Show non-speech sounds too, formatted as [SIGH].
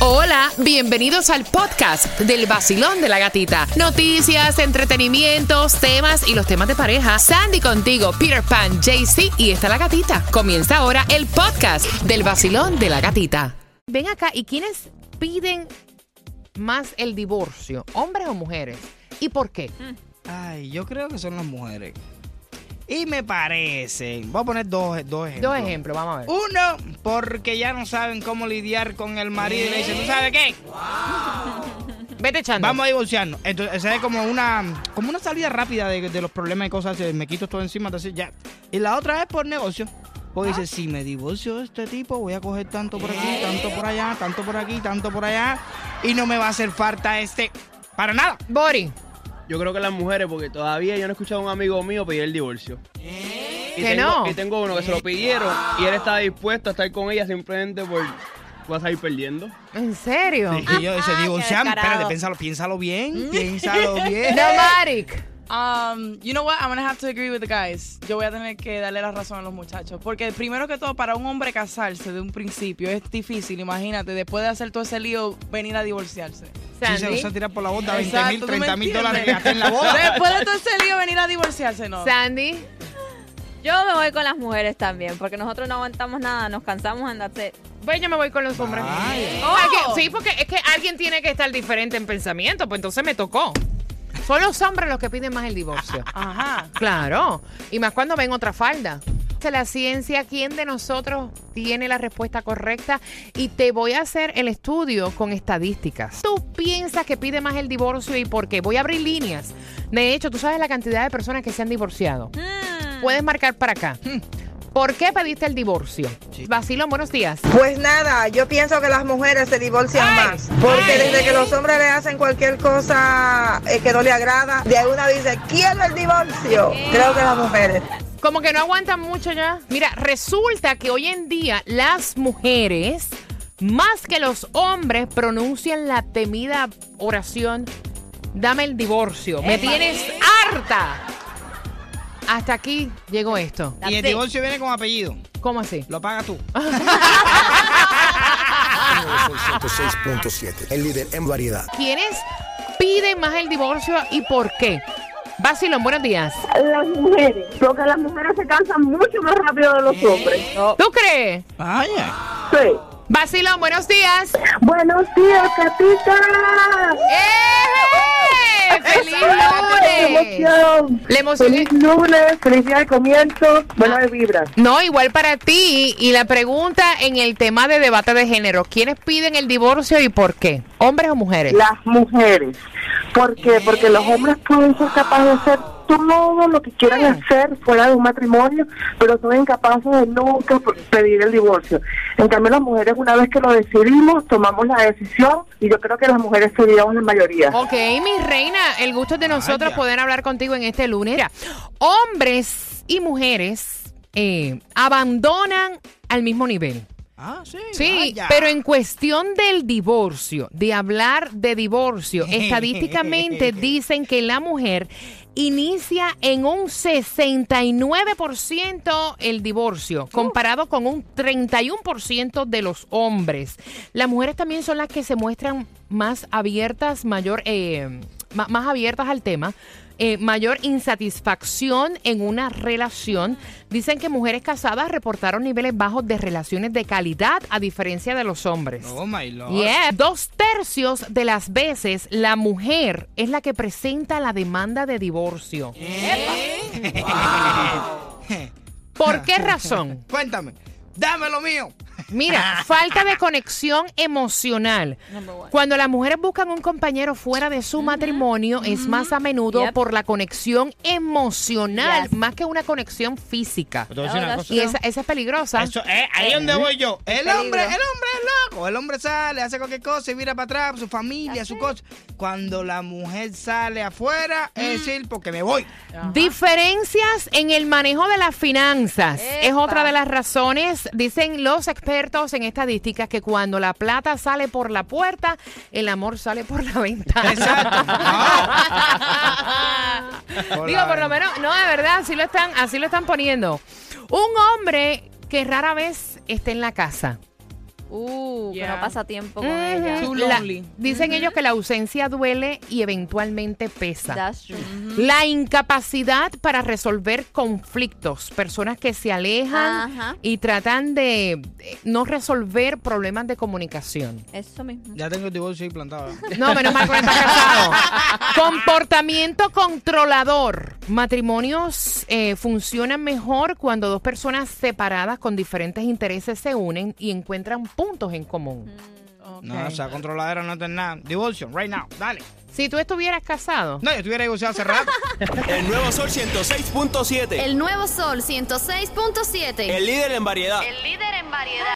Hola, bienvenidos al podcast del vacilón de la gatita. Noticias, entretenimientos, temas y los temas de pareja. Sandy contigo, Peter Pan, JC y está la gatita. Comienza ahora el podcast del vacilón de la gatita. Ven acá, ¿y quiénes piden más el divorcio? ¿Hombres o mujeres? ¿Y por qué? Ay, yo creo que son las mujeres. Y me parece, voy a poner dos, dos ejemplos. Dos ejemplos, vamos a ver. Uno, porque ya no saben cómo lidiar con el marido y le dicen, ¿tú sabes qué? [LAUGHS] Vete echando. Vamos a divorciarnos. Entonces, esa es como una, como una salida rápida de, de los problemas y cosas. así, Me quito todo encima, ya. Y la otra es por negocio. Porque dice, si me divorcio de este tipo, voy a coger tanto por aquí, tanto por allá, tanto por aquí, tanto por allá. Y no me va a hacer falta este para nada. Bori, Yo creo que las mujeres, porque todavía yo no he escuchado a un amigo mío pedir el divorcio. Y Que tengo, no. Y tengo uno que se lo pidieron y él está dispuesto a estar con ella simplemente por vas a ir perdiendo. ¿en serio? Y yo, ese qué divorciarme, espérate, piénsalo, piénsalo bien, piénsalo [LAUGHS] bien. Dramatic. Um, you know what? I'm gonna have to agree with the guys. Yo voy a tener que darle la razón a los muchachos. Porque primero que todo, para un hombre casarse de un principio es difícil. Imagínate, después de hacer todo ese lío, venir a divorciarse. Si se Sandy. vas a tirar por la boda 20 Exacto, mil, ¿tú me 30 mil dólares en la boda. Después de todo ese lío, venir a divorciarse, no. Sandy. Yo me voy con las mujeres también, porque nosotros no aguantamos nada, nos cansamos en darse. Pues yo me voy con los hombres. Oh, sí, porque es que alguien tiene que estar diferente en pensamiento, pues entonces me tocó. Son los hombres los que piden más el divorcio. [LAUGHS] Ajá. Claro. Y más cuando ven otra falda. De La ciencia, ¿quién de nosotros tiene la respuesta correcta? Y te voy a hacer el estudio con estadísticas. ¿Tú piensas que pide más el divorcio y por qué? Voy a abrir líneas. De hecho, tú sabes la cantidad de personas que se han divorciado. Puedes marcar para acá. ¿Por qué pediste el divorcio? Vacilón, buenos días. Pues nada, yo pienso que las mujeres se divorcian Ay, más. Porque ay. desde que los hombres le hacen cualquier cosa eh, que no le agrada, de una dice, quiero el divorcio. Creo que las mujeres. Como que no aguantan mucho ya. Mira, resulta que hoy en día las mujeres, más que los hombres, pronuncian la temida oración, dame el divorcio. Me tienes harta. Hasta aquí llegó esto. Y el divorcio viene con apellido. ¿Cómo así? Lo pagas tú. 106.7, [LAUGHS] el líder en variedad. ¿Quiénes piden más el divorcio y por qué? Basilón, buenos días. las mujeres, porque las mujeres se cansan mucho más rápido de los hombres. ¿Tú crees? Vaya. Sí. Basilón, buenos días. Buenos días, Catita. ¡Eh! [LAUGHS] ¡Feliz ¡Qué lunes! emoción! La emoción Feliz lunes, feliz día de comienzo, buenas vibras. No, igual para ti. Y la pregunta en el tema de debate de género, ¿quiénes piden el divorcio y por qué? ¿Hombres o mujeres? Las mujeres. ¿Por qué? Porque los hombres pueden ser capaces de hacer todo lo que quieran hacer fuera de un matrimonio, pero son incapaces de nunca pedir el divorcio. En cambio, las mujeres, una vez que lo decidimos, tomamos la decisión y yo creo que las mujeres seríamos la mayoría. Ok, mi reina, el gusto es de nosotros Vaya. poder hablar contigo en este lunes. Mira, hombres y mujeres eh, abandonan al mismo nivel. Ah, sí. Sí, vaya. pero en cuestión del divorcio, de hablar de divorcio, [LAUGHS] estadísticamente [LAUGHS] dicen que la mujer inicia en un 69% el divorcio, comparado con un 31% de los hombres. Las mujeres también son las que se muestran más abiertas, mayor, eh, más abiertas al tema. eh, mayor insatisfacción en una relación. Dicen que mujeres casadas reportaron niveles bajos de relaciones de calidad a diferencia de los hombres. Oh, my Lord. Yeah. Dos tercios de las veces la mujer es la que presenta la demanda de divorcio. ¿Por qué [LAUGHS] razón? Cuéntame. Dame lo mío. Mira, [LAUGHS] falta de conexión emocional. Cuando las mujeres buscan un compañero fuera de su matrimonio, es más a menudo Yep. por la conexión emocional, Yes. más que una conexión física. Cosa. Y esa, esa es peligrosa. Eso, eh, ahí es donde voy yo. El hombre, el hombre loco. El hombre sale, hace cualquier cosa y mira para atrás, su familia, su cosa. Cuando la mujer sale afuera, es decir, porque me voy. Diferencias en el manejo de las finanzas es otra de las razones. Dicen los expertos en estadísticas que cuando la plata sale por la puerta, el amor sale por la ventana. Exacto. [LAUGHS] Digo, por lo menos, no, de verdad, así lo están, así lo están poniendo. Un hombre que rara vez está en la casa. Uh, que no pasa tiempo con ella. Too La- lonely. dicen ellos que la ausencia duele y eventualmente pesa. That's true. La incapacidad para resolver conflictos, personas que se alejan y tratan de eh, no resolver problemas de comunicación. Eso mismo. Ya tengo el divorcio ahí plantado. No, menos mal que no está casado. [LAUGHS] Comportamiento controlador. Matrimonios eh, funcionan mejor cuando dos personas separadas con diferentes intereses se unen y encuentran puntos en común. Ok. No, esa controladera no es nada. Divorcio, right now, dale. Si tú estuvieras casado, No, yo estuviera divorciado hace rato. [LAUGHS] El nuevo Sol 106.7. El nuevo Sol 106.7. El líder en variedad. El líder en variedad.